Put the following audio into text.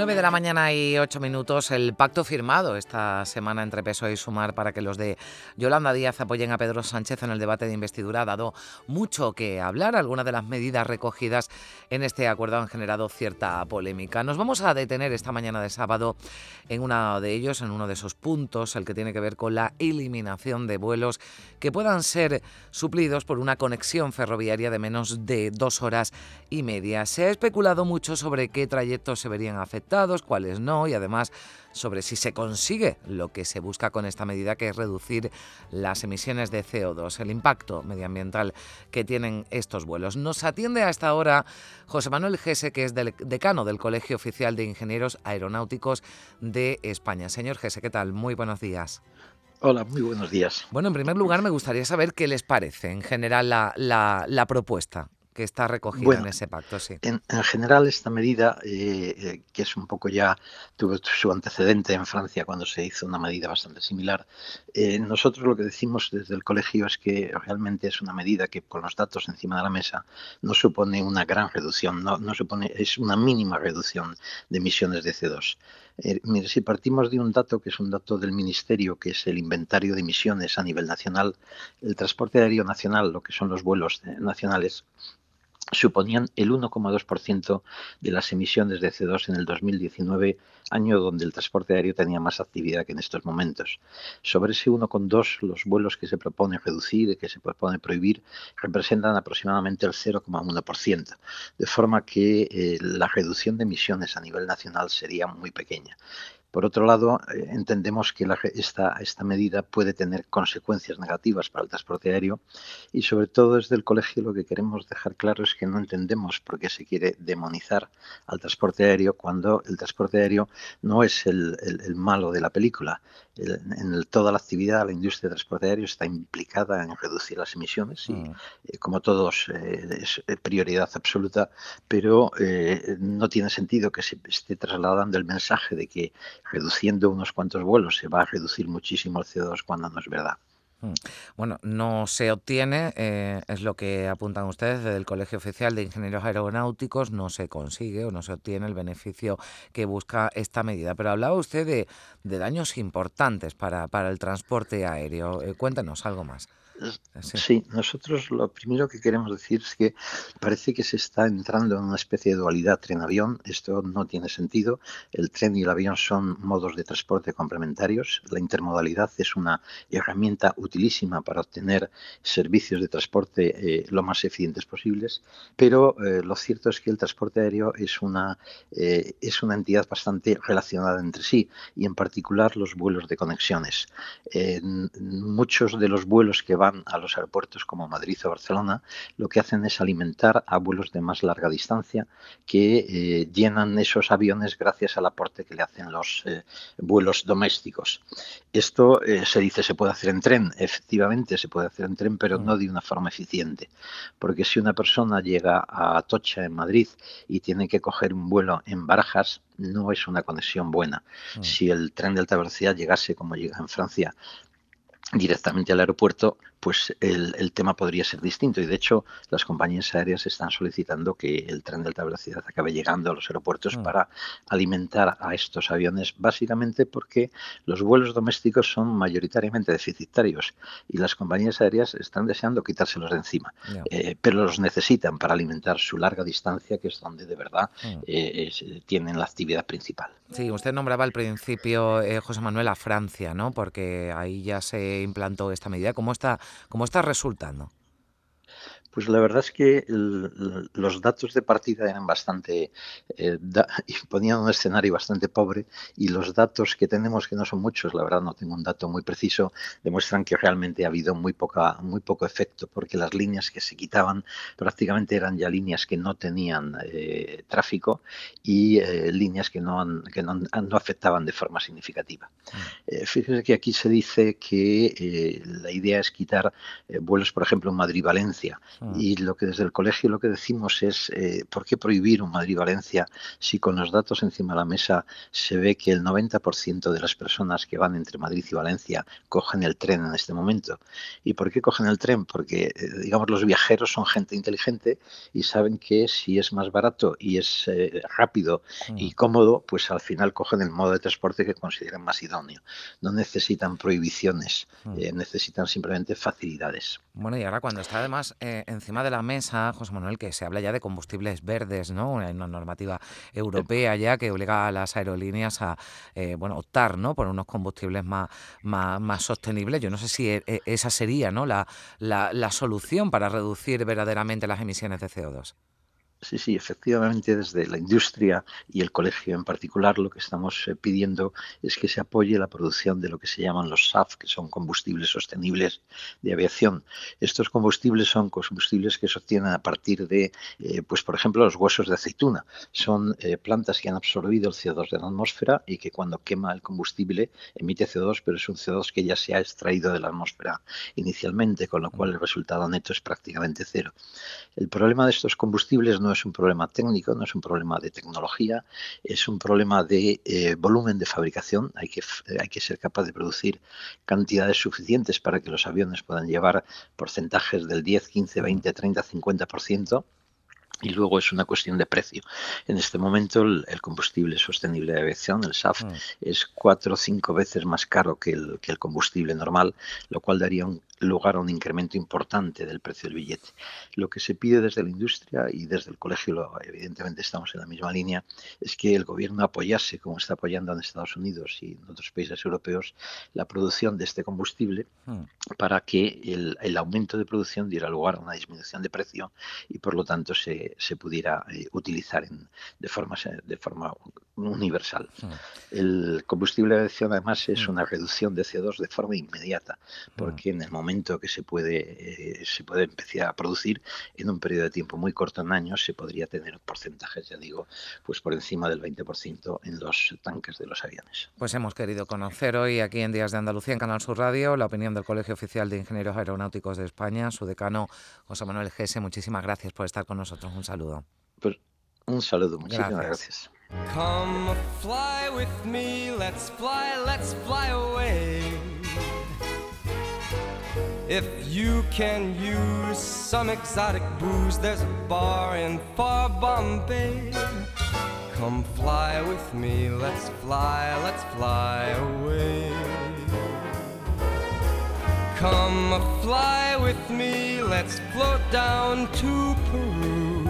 9 de la mañana y 8 minutos, el pacto firmado esta semana entre PSOE y Sumar para que los de Yolanda Díaz apoyen a Pedro Sánchez en el debate de investidura ha dado mucho que hablar. Algunas de las medidas recogidas en este acuerdo han generado cierta polémica. Nos vamos a detener esta mañana de sábado en uno de ellos, en uno de esos puntos, el que tiene que ver con la eliminación de vuelos que puedan ser suplidos por una conexión ferroviaria de menos de dos horas y media. Se ha especulado mucho sobre qué trayectos se verían afectados cuáles no y además sobre si se consigue lo que se busca con esta medida, que es reducir las emisiones de CO2, el impacto medioambiental que tienen estos vuelos. Nos atiende a esta hora José Manuel Gese, que es del decano del Colegio Oficial de Ingenieros Aeronáuticos de España. Señor Gese, ¿qué tal? Muy buenos días. Hola, muy buenos días. Bueno, en primer lugar me gustaría saber qué les parece en general la, la propuesta que está recogida en ese pacto, sí. En, general, esta medida, eh, eh, que es un poco ya, tuvo su antecedente en Francia cuando se hizo una medida bastante similar, eh, nosotros lo que decimos desde el colegio es que realmente es una medida que con los datos encima de la mesa no supone una gran reducción, no, no supone, es una mínima reducción de emisiones de CO2. mire, si partimos de un dato que es un dato del Ministerio, que es el inventario de emisiones a nivel nacional, el transporte aéreo nacional, lo que son los vuelos nacionales, suponían el 1,2% de las emisiones de CO2 en el 2019, año donde el transporte aéreo tenía más actividad que en estos momentos. Sobre ese 1,2, los vuelos que se propone reducir y que se propone prohibir representan aproximadamente el 0,1%, de forma que eh, la reducción de emisiones a nivel nacional sería muy pequeña. Por otro lado, eh, entendemos que esta, esta medida puede tener consecuencias negativas para el transporte aéreo y sobre todo desde el colegio lo que queremos dejar claro es que no entendemos por qué se quiere demonizar al transporte aéreo cuando el transporte aéreo no es el, malo de la película. en toda la actividad, la industria del transporte aéreo está implicada en reducir las emisiones y, mm. eh, como todos, eh, es prioridad absoluta, pero no tiene sentido que se esté trasladando el mensaje de que reduciendo unos cuantos vuelos se va a reducir muchísimo el CO2 cuando no es verdad. Hmm. Bueno, no se obtiene, eh, es lo que apuntan ustedes desde el Colegio Oficial de Ingenieros Aeronáuticos, no se consigue o no se obtiene el beneficio que busca esta medida. Pero hablaba usted de, daños importantes para, para el transporte aéreo. Eh, cuéntanos algo más. Sí. nosotros lo primero que queremos decir es que parece que se está entrando en una especie de dualidad tren-avión. Esto no tiene sentido. El tren y el avión son modos de transporte complementarios. La intermodalidad es una herramienta utilísima para obtener servicios de transporte eh, lo más eficientes posibles, pero eh, lo cierto es que el transporte aéreo es una, eh, es una entidad bastante relacionada entre sí y en particular los vuelos de conexiones. muchos de los vuelos que van a los aeropuertos como Madrid o Barcelona, lo que hacen es alimentar a vuelos de más larga distancia que eh, llenan esos aviones gracias al aporte que le hacen los eh, vuelos domésticos. Esto eh, se dice se puede hacer en tren, efectivamente se puede hacer en tren, pero no de una forma eficiente, porque si una persona llega a Atocha en Madrid y tiene que coger un vuelo en Barajas, no es una conexión buena. Mm. Si el tren de alta velocidad llegase como llega en Francia directamente al aeropuerto, pues el, tema podría ser distinto. Y de hecho, las compañías aéreas están solicitando que el tren de alta velocidad acabe llegando a los aeropuertos mm. para alimentar a estos aviones, básicamente porque los vuelos domésticos son mayoritariamente deficitarios y las compañías aéreas están deseando quitárselos de encima, eh, pero los necesitan para alimentar su larga distancia, que es donde de verdad mm. eh, tienen la actividad principal. Sí, usted nombraba al principio, eh, José Manuel, a Francia, ¿no? Porque ahí ya se implantó esta medida. ¿Cómo está ¿Cómo está resultando? Pues la verdad es que los datos de partida eran bastante, eh, ponían un escenario bastante pobre y los datos que tenemos, que no son muchos, la verdad no tengo un dato muy preciso, demuestran que realmente ha habido muy, poca, muy poco efecto porque las líneas que se quitaban prácticamente eran ya líneas que no tenían eh, tráfico y eh, líneas que, no, que no, afectaban de forma significativa. Mm. fíjese que aquí se dice que la idea es quitar vuelos, por ejemplo, en Madrid-Valencia Y lo que desde el colegio lo que decimos es, eh, ¿por qué prohibir un Madrid-Valencia si con los datos encima de la mesa se ve que el 90% de las personas que van entre Madrid y Valencia cogen el tren en este momento? ¿Y por qué cogen el tren? Porque, eh, digamos, los viajeros son gente inteligente y saben que si es más barato y es eh, rápido y mm. cómodo, pues al final cogen el modo de transporte que consideran más idóneo. No necesitan prohibiciones, mm. necesitan simplemente facilidades. Bueno, y ahora cuando está además encima de la mesa, José Manuel, que se habla ya de combustibles verdes, ¿no? Una, normativa europea ya que obliga a las aerolíneas a eh, bueno, optar ¿no? por unos combustibles más, más, sostenibles. Yo no sé si e, e, esa sería ¿no? la, la, la solución para reducir verdaderamente las emisiones de CO2. Sí, sí, efectivamente desde la industria y el colegio en particular lo que estamos eh, pidiendo es que se apoye la producción de lo que se llaman los SAF, que son combustibles sostenibles de aviación. Estos combustibles son combustibles que se obtienen a partir de, eh, pues por ejemplo, los huesos de aceituna. Son eh, plantas que han absorbido el CO2 de la atmósfera y que cuando quema el combustible emite CO2, pero es un CO2 que ya se ha extraído de la atmósfera inicialmente, con lo cual el resultado neto es prácticamente cero. El problema de estos combustibles no no es un problema técnico, no es un problema de tecnología, es un problema de eh, volumen de fabricación. Hay que, hay que ser capaz de producir cantidades suficientes para que los aviones puedan llevar porcentajes del 10, 15, 20, 30, 50% y luego es una cuestión de precio. En este momento el, combustible sostenible de aviación, el SAF, mm. es cuatro o cinco veces más caro que el, que el combustible normal, lo cual daría un lugar a un incremento importante del precio del billete. Lo que se pide desde la industria y desde el colegio, evidentemente estamos en la misma línea, es que el gobierno apoyase, como está apoyando en Estados Unidos y en otros países europeos, la producción de este combustible mm. para que el, el aumento de producción diera lugar a una disminución de precio y por lo tanto se, se, pudiera eh, utilizar en, de, forma, de forma universal. Mm. El combustible de aviación además es mm. una reducción de CO2 de forma inmediata, porque mm. en el momento que se puede, eh, se puede empezar a producir, en un periodo de tiempo muy corto, en años, se podría tener porcentajes, ya digo, pues por encima del 20% en los tanques de los aviones. Pues hemos querido conocer hoy aquí en Días de Andalucía, en Canal Sur Radio, la opinión del Colegio Oficial de Ingenieros Aeronáuticos de España, su decano José Manuel Gese. Muchísimas gracias por estar con nosotros. Un saludo. Pues un saludo, muchísimas gracias. gracias. Come fly with me, let's fly, let's fly away. If you can use some exotic booze, there's a bar in far Bombay. Come fly with me, let's fly, let's fly away. Come fly with me, let's float down to Peru.